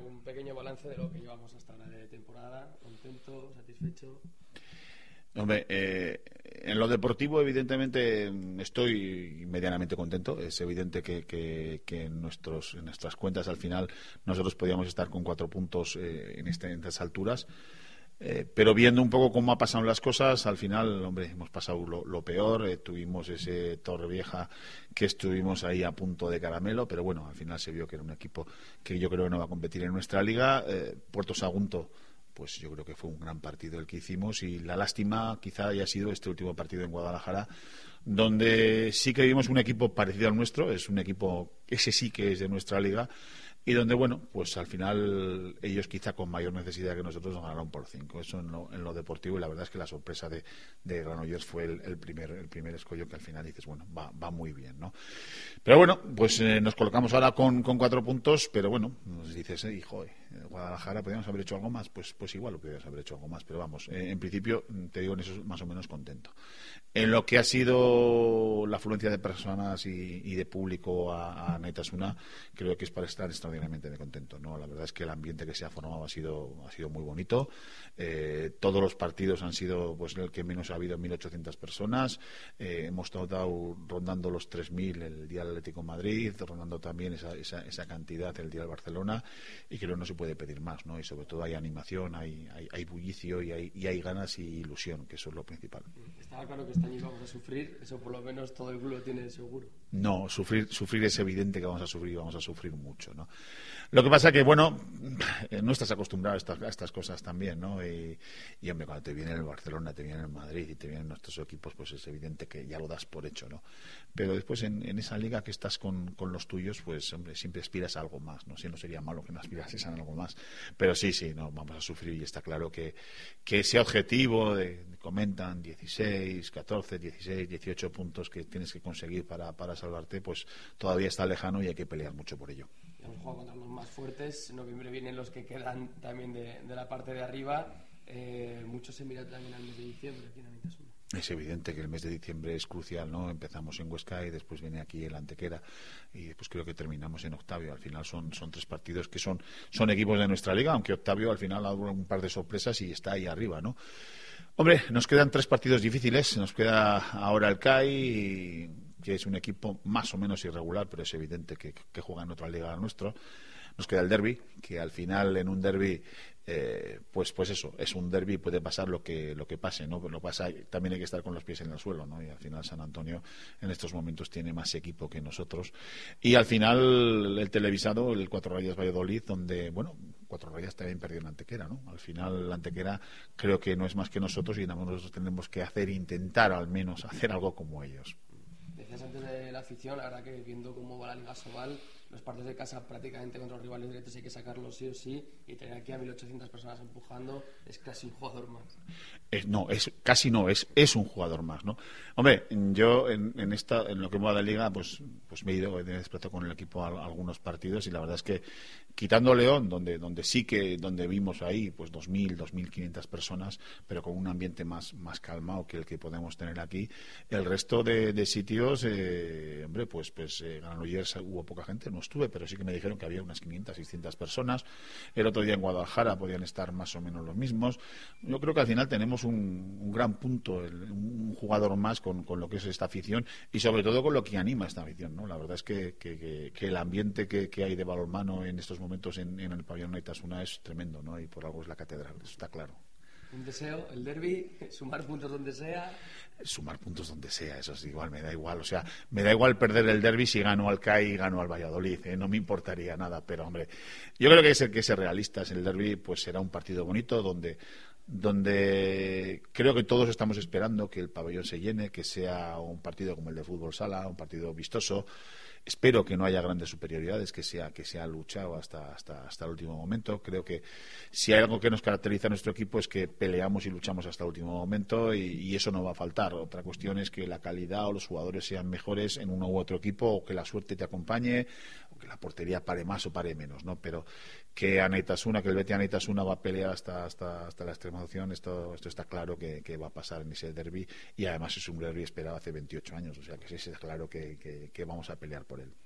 Un pequeño balance de lo que llevamos hasta de temporada, contento, satisfecho. Hombre, eh, en lo deportivo, evidentemente, estoy medianamente contento. Es evidente que, que, en, nuestros, en nuestras cuentas, al final, nosotros podíamos estar con cuatro puntos eh, este, en estas alturas. Eh, pero viendo un poco cómo ha pasado las cosas, al final, hombre, hemos pasado lo, peor. Eh, tuvimos ese Torre Vieja que estuvimos ahí a punto de caramelo, pero bueno, al final se vio que era un equipo que yo creo que no va a competir en nuestra liga. Eh, Puerto Sagunto, pues yo creo que fue un gran partido el que hicimos y la lástima quizá haya sido este último partido en Guadalajara, donde sí que vimos un equipo parecido al nuestro, es un equipo, ese sí que es de nuestra liga y donde, bueno, pues al final ellos quizá con mayor necesidad que nosotros nos ganaron por cinco. Eso en lo, en lo deportivo y la verdad es que la sorpresa de, de Granollers fue el, primer, el primer escollo que al final dices, bueno, va, va muy bien, ¿no? Pero bueno, pues eh, nos colocamos ahora con, cuatro puntos, pero bueno, nos dices, eh, hijo, Guadalajara, ¿podríamos haber hecho algo más? Pues, pues igual lo podríamos haber hecho algo más, pero vamos, eh, en principio te digo en eso más o menos contento. En lo que ha sido la afluencia de personas y, de público a, a Naitasuna, creo que es para estar extraordinariamente contento. ¿no? La verdad es que el ambiente que se ha formado ha sido, ha sido muy bonito. Eh, todos los partidos han sido pues el que menos ha habido 1.800 personas. Eh, hemos estado rondando los 3.000 el día del Atlético Madrid, rondando también esa, esa, cantidad el día del Barcelona y creo que no se puede pedir más. ¿no? Y sobre todo hay animación, hay, bullicio y hay, ganas y ilusión, que eso es lo principal. Estaba claro que este año íbamos a sufrir, eso por lo menos todo el club tiene seguro. No, sufrir, sufrir es evidente que vamos a sufrir vamos a sufrir mucho. ¿no? Lo que pasa que, bueno, no estás acostumbrado a estas, a estas cosas también, ¿no? Y, y, hombre, cuando te viene el Barcelona, te viene el Madrid y te vienen nuestros equipos, pues es evidente que ya lo das por hecho, ¿no? Pero después en, en esa liga que estás con, con, los tuyos, pues, hombre, siempre aspiras a algo más, ¿no? Si no sería malo que no aspirases a algo más. Pero sí, sí, no, vamos a sufrir y está claro que, que ese objetivo de, comentan 16, 14, 16, 18 puntos que tienes que conseguir para, para salvarte, pues todavía está lejano y hay que pelear mucho por ello hemos jugado contra los más fuertes. En noviembre vienen los que quedan también de, de la parte de arriba. Eh, mucho se mira también al mes de diciembre. Es evidente que el mes de diciembre es crucial, ¿no? Empezamos en Huesca y después viene aquí el Antequera y después creo que terminamos en Octavio. Al final son, son tres partidos que son, son equipos de nuestra liga, aunque Octavio al final ha dado un par de sorpresas y está ahí arriba, ¿no? Hombre, nos quedan tres partidos difíciles. Nos queda ahora el CAI, que es un equipo más o menos irregular, pero es evidente que, juega en otra liga nuestro. Nos queda el derby, que al final en un derby, eh, pues, pues eso, es un derby, puede pasar lo que, lo que pase, ¿no? Lo pasa, también hay que estar con los pies en el suelo, ¿no? Y al final San Antonio en estos momentos tiene más equipo que nosotros. Y al final el televisado, el Cuatro Rayas Valladolid, donde, bueno, Cuatro Rayas también perdió en Antequera, ¿no? Al final la Antequera creo que no es más que nosotros y nosotros tenemos que hacer, intentar al menos hacer algo como ellos antes de la afición, la que viendo cómo va la Liga Sobal, los partidos de casa prácticamente contra los rivales directos hay que sacarlos sí o sí y tener aquí a 1.800 personas empujando es casi un jugador más. no, es casi no, es, es un jugador más, ¿no? Hombre, yo en, en esta, en lo que va de liga, pues, pues me he ido, he desplazado con el equipo a, algunos partidos y la verdad es que quitando León, donde, donde sí que, donde vimos ahí, pues 2.000, 2.500 personas, pero con un ambiente más, más calmado que el que podemos tener aquí, el resto de, sitios, eh, hombre, pues, pues eh, Granollers hubo poca gente, no estuve, pero sí que me dijeron que había unas 500, 600 personas. El otro día en Guadalajara podían estar más o menos los mismos. Yo creo que al final tenemos un, gran punto, un jugador más con, lo que es esta afición y sobre todo con lo que anima esta afición. ¿no? La verdad es que, el ambiente que, hay de balonmano en estos momentos en, el pabellón Naitasuna es tremendo ¿no? y por algo es la catedral, eso está claro un deseo, el derby, sumar puntos donde sea. Sumar puntos donde sea, eso es igual, me da igual. O sea, me da igual perder el derby si gano al CAI y gano al Valladolid, ¿eh? no me importaría nada. Pero, hombre, yo creo que es el que ser realistas. El derby, pues será un partido bonito donde donde creo que todos estamos esperando que el pabellón se llene, que sea un partido como el de fútbol sala, un partido vistoso. Espero que no haya grandes superioridades, que sea que sea luchado hasta, hasta, hasta el último momento. Creo que si hay algo que nos caracteriza a nuestro equipo es que peleamos y luchamos hasta el último momento y, eso no va a faltar. Otra cuestión es que la calidad o los jugadores sean mejores en uno u otro equipo o que la suerte te acompañe o que la portería pare más o pare menos, ¿no? Pero que Anaitasuna, que el Betis Anaitasuna va a pelear hasta, hasta, hasta la extrema opción, esto, esto está claro que, va a pasar en ese derby y además es un derby esperado hace 28 años, o sea que sí, es claro que, que vamos a pelear por él.